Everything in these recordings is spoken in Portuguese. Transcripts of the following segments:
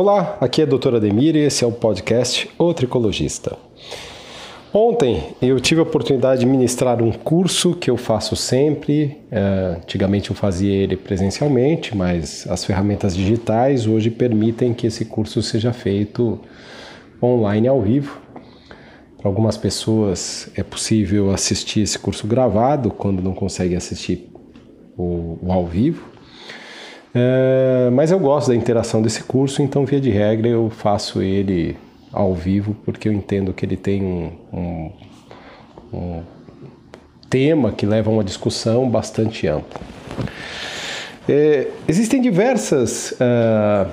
Olá, aqui é a doutora Ademir e esse é o podcast O Tricologista. Ontem eu tive a oportunidade de ministrar um curso que eu faço sempre. É, antigamente eu fazia ele presencialmente, mas as ferramentas digitais hoje permitem que esse curso seja feito online ao vivo. Para algumas pessoas é possível assistir esse curso gravado quando não consegue assistir o, o ao vivo. É, mas eu gosto da interação desse curso, então, via de regra, eu faço ele ao vivo porque eu entendo que ele tem um, um, um tema que leva a uma discussão bastante ampla. É, existem diversas uh,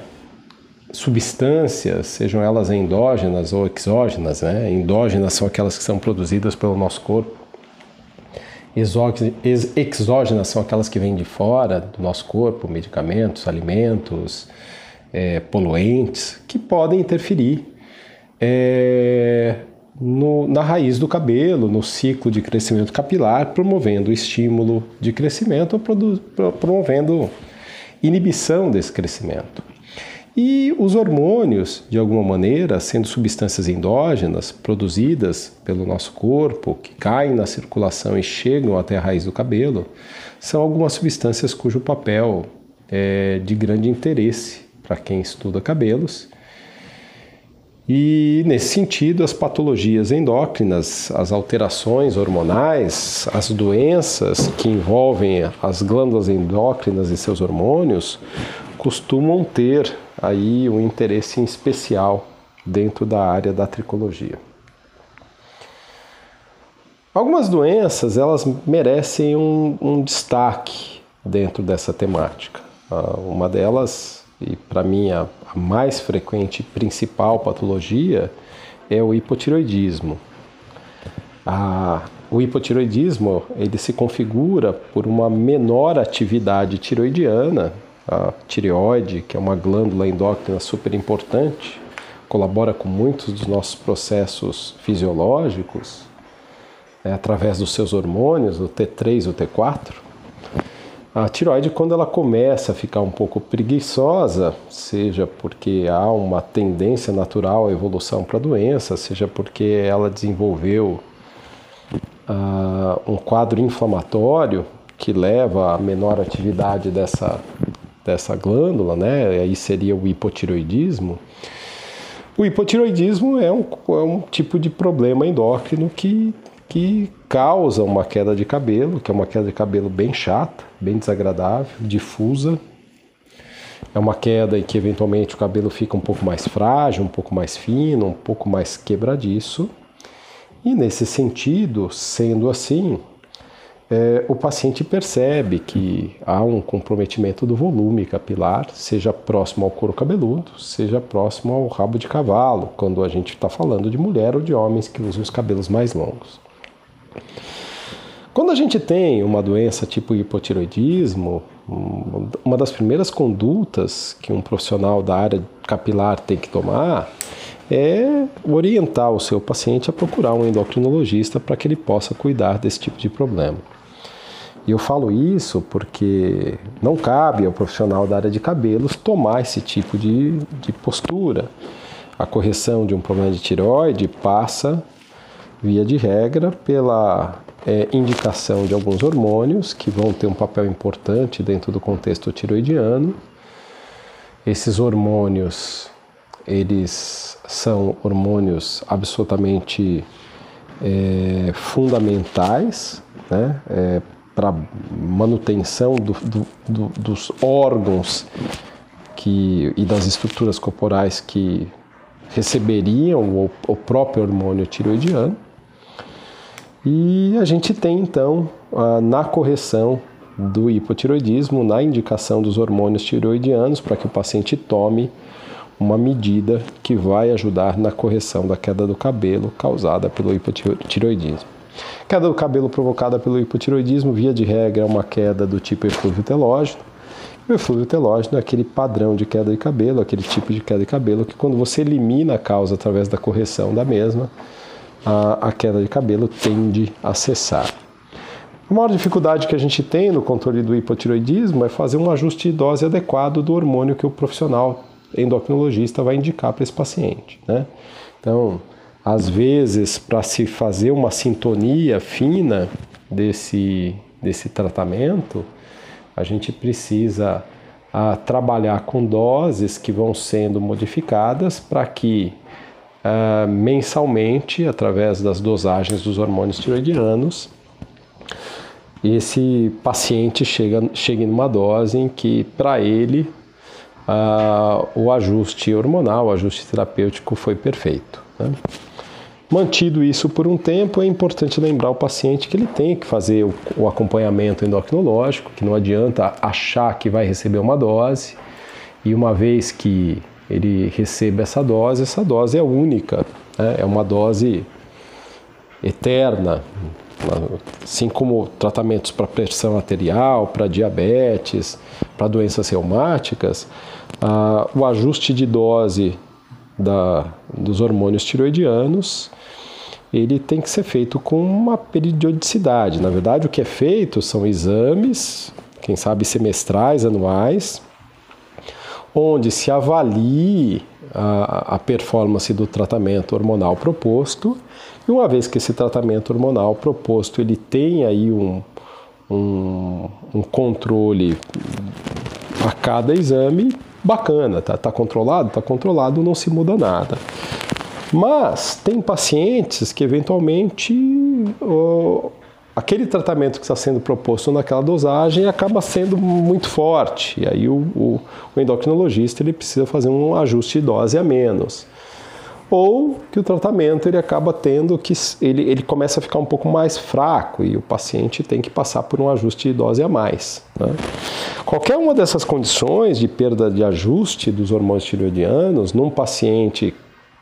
substâncias, sejam elas endógenas ou exógenas, né? Endógenas são aquelas que são produzidas pelo nosso corpo exógenas são aquelas que vêm de fora do nosso corpo, medicamentos, alimentos, é, poluentes, que podem interferir é, no, na raiz do cabelo, no ciclo de crescimento capilar, promovendo estímulo de crescimento ou promovendo inibição desse crescimento. E os hormônios, de alguma maneira, sendo substâncias endógenas produzidas pelo nosso corpo, que caem na circulação e chegam até a raiz do cabelo, são algumas substâncias cujo papel é de grande interesse para quem estuda cabelos. E nesse sentido, as patologias endócrinas, as alterações hormonais, as doenças que envolvem as glândulas endócrinas e seus hormônios costumam ter aí um interesse especial dentro da área da tricologia. Algumas doenças elas merecem um, um destaque dentro dessa temática. Uh, uma delas, e para mim a, a mais frequente e principal patologia, é o hipotiroidismo. Ah, o hipotiroidismo ele se configura por uma menor atividade tiroidiana a tireoide, que é uma glândula endócrina super importante, colabora com muitos dos nossos processos fisiológicos, é, através dos seus hormônios, o T3 e o T4. A tireoide, quando ela começa a ficar um pouco preguiçosa, seja porque há uma tendência natural à evolução para a doença, seja porque ela desenvolveu uh, um quadro inflamatório que leva à menor atividade dessa dessa glândula, né? Aí seria o hipotiroidismo. O hipotiroidismo é um, é um tipo de problema endócrino que, que causa uma queda de cabelo, que é uma queda de cabelo bem chata, bem desagradável, difusa. É uma queda em que eventualmente o cabelo fica um pouco mais frágil, um pouco mais fino, um pouco mais quebradiço. E nesse sentido, sendo assim, é, o paciente percebe que há um comprometimento do volume capilar, seja próximo ao couro cabeludo, seja próximo ao rabo de cavalo, quando a gente está falando de mulher ou de homens que usam os cabelos mais longos. Quando a gente tem uma doença tipo hipotiroidismo, uma das primeiras condutas que um profissional da área capilar tem que tomar é orientar o seu paciente a procurar um endocrinologista para que ele possa cuidar desse tipo de problema. E eu falo isso porque não cabe ao profissional da área de cabelos tomar esse tipo de, de postura. A correção de um problema de tireoide passa, via de regra, pela é, indicação de alguns hormônios que vão ter um papel importante dentro do contexto tiroidiano. Esses hormônios, eles são hormônios absolutamente é, fundamentais né, é, para manutenção do, do, do, dos órgãos que, e das estruturas corporais que receberiam o, o próprio hormônio tiroidiano. E a gente tem então na correção do hipotiroidismo, na indicação dos hormônios tiroidianos, para que o paciente tome uma medida que vai ajudar na correção da queda do cabelo causada pelo hipotiroidismo. Queda do cabelo provocada pelo hipotiroidismo, via de regra, é uma queda do tipo eflúvio telógeno. O eflúvio telógeno é aquele padrão de queda de cabelo, aquele tipo de queda de cabelo que, quando você elimina a causa através da correção da mesma, a, a queda de cabelo tende a cessar. A maior dificuldade que a gente tem no controle do hipotiroidismo é fazer um ajuste de dose adequado do hormônio que o profissional endocrinologista vai indicar para esse paciente. Né? Então, às vezes, para se fazer uma sintonia fina desse, desse tratamento, a gente precisa a, ah, trabalhar com doses que vão sendo modificadas para que uh, mensalmente, através das dosagens dos hormônios tiroidianos, esse paciente chega, chegue numa dose em que, para ele, uh, o ajuste hormonal, o ajuste terapêutico foi perfeito. Né? Mantido isso por um tempo, é importante lembrar o paciente que ele tem que fazer o, acompanhamento endocrinológico, que não adianta achar que vai receber uma dose e uma vez que ele receba essa dose, essa dose é única, né? é uma dose eterna, assim como tratamentos para pressão arterial, para diabetes, para doenças reumáticas, ah, o ajuste de dose da, dos hormônios tiroidianos ele tem que ser feito com uma periodicidade. Na verdade, o que é feito são exames, quem sabe semestrais, anuais, onde se avalie a, a performance do tratamento hormonal proposto e uma vez que esse tratamento hormonal proposto ele tem aí um, um, um controle a cada exame, bacana, tá, tá controlado? Tá controlado, não se muda nada. Mas tem pacientes que eventualmente aquele tratamento que está sendo proposto naquela dosagem acaba sendo muito forte. E aí o, o, o endocrinologista ele precisa fazer um ajuste de dose a menos ou que o tratamento ele acaba tendo que ele, ele começa a ficar um pouco mais fraco e o paciente tem que passar por um ajuste de dose a mais. Né? Qualquer uma dessas condições de perda de ajuste dos hormônios tireoidianos num paciente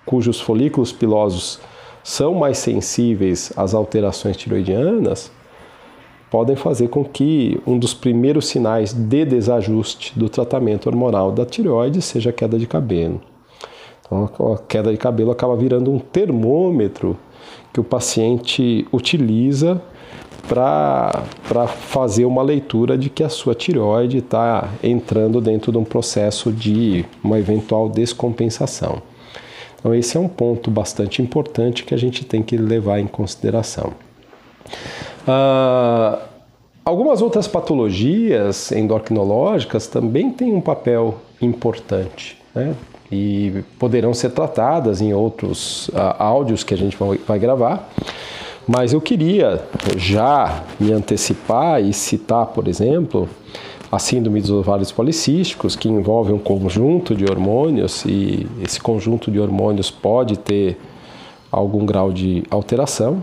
cujos folículos pilosos são mais sensíveis às alterações tiroidianas, podem fazer com que um dos primeiros sinais de desajuste do tratamento hormonal da tireoide seja a queda de cabelo. Então, a queda de cabelo acaba virando um termômetro que o paciente utiliza para fazer uma leitura de que a sua tireoide está entrando dentro de um processo de uma eventual descompensação. Então, esse é um ponto bastante importante que a gente tem que levar em consideração. Ah, algumas outras patologias endocrinológicas também têm um papel importante. Né? e poderão ser tratadas em outros uh, áudios que a gente vai gravar. Mas eu queria já me antecipar e citar, por exemplo, a síndrome dos ovários policísticos, que envolve um conjunto de hormônios e esse conjunto de hormônios pode ter algum grau de alteração.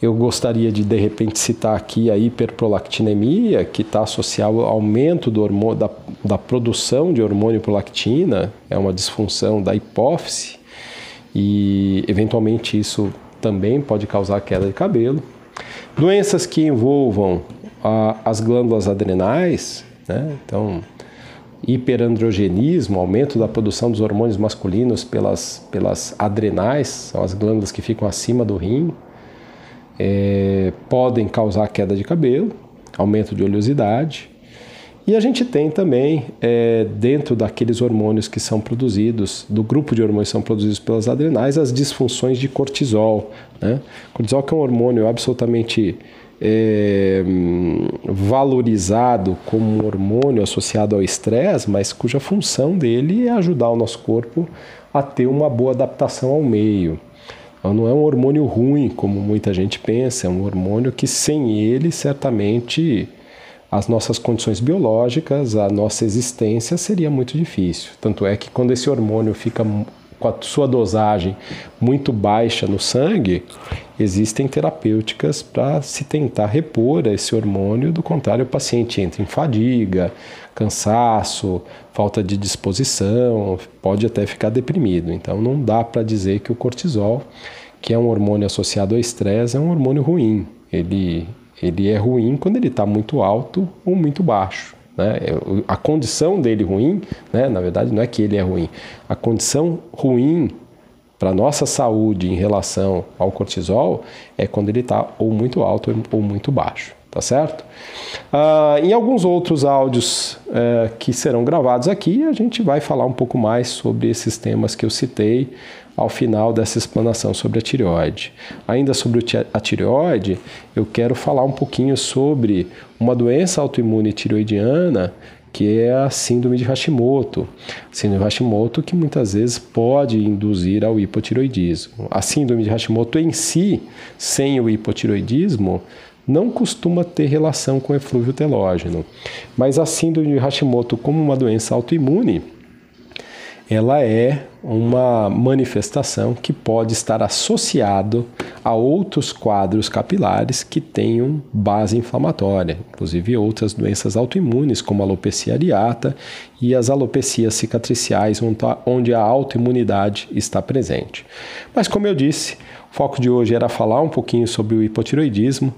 Eu gostaria de de repente citar aqui a hiperprolactinemia, que está associada ao aumento do hormônio, da, da produção de hormônio prolactina, é uma disfunção da hipófise e eventualmente isso também pode causar queda de cabelo. Doenças que envolvam a, as glândulas adrenais, né? então hiperandrogenismo, aumento da produção dos hormônios masculinos pelas, pelas adrenais, são as glândulas que ficam acima do rim, é, podem causar queda de cabelo, aumento de oleosidade. E a gente tem também, é, dentro daqueles hormônios que são produzidos, do grupo de hormônios que são produzidos pelas adrenais, as disfunções de cortisol. Né? Cortisol que é um hormônio absolutamente é, valorizado como um hormônio associado ao estresse, mas cuja função dele é ajudar o nosso corpo a ter uma boa adaptação ao meio. Então, não é um hormônio ruim, como muita gente pensa, é um hormônio que sem ele, certamente, as nossas condições biológicas, a nossa existência seria muito difícil. Tanto é que quando esse hormônio fica com a sua dosagem muito baixa no sangue, existem terapêuticas para se tentar repor esse hormônio, do contrário, o paciente entra em fadiga, cansaço, falta de disposição, pode até ficar deprimido. Então não dá para dizer que o cortisol, que é um hormônio associado ao estresse, é um hormônio ruim. Ele, ele é ruim quando ele está muito alto ou muito baixo. Né? A condição dele ruim, né? na verdade, não é que ele é ruim. A condição ruim para nossa saúde em relação ao cortisol é quando ele está ou muito alto ou muito baixo. tá certo? Ah, em alguns outros áudios eh, que serão gravados aqui, a gente vai falar um pouco mais sobre esses temas que eu citei ao final dessa explanação sobre a tireoide. Ainda sobre a tireoide, eu quero falar um pouquinho sobre uma doença autoimune tireoidiana que é a síndrome de Hashimoto. síndrome de Hashimoto que muitas vezes pode induzir ao hipotiroidismo. A síndrome de Hashimoto em si, sem o hipotiroidismo, não costuma ter relação com eflúvio telógeno. Mas a síndrome de Hashimoto como uma doença autoimune, ela é uma manifestação que pode estar associado a outros quadros capilares que tenham base inflamatória, inclusive outras doenças autoimunes, como a alopecia areata e as alopecias cicatriciais, onde a autoimunidade está presente. Mas, como eu disse, o foco de hoje era falar um pouquinho sobre o hipotiroidismo,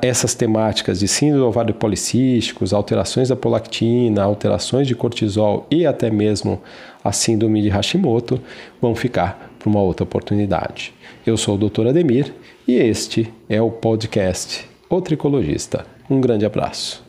essas temáticas de síndrome ovário policísticos, alterações da prolactina, alterações de cortisol e até mesmo a síndrome de Hashimoto vão ficar para uma outra oportunidade. Eu sou o Dr. Ademir e este é o podcast O Tricologista. Um grande abraço.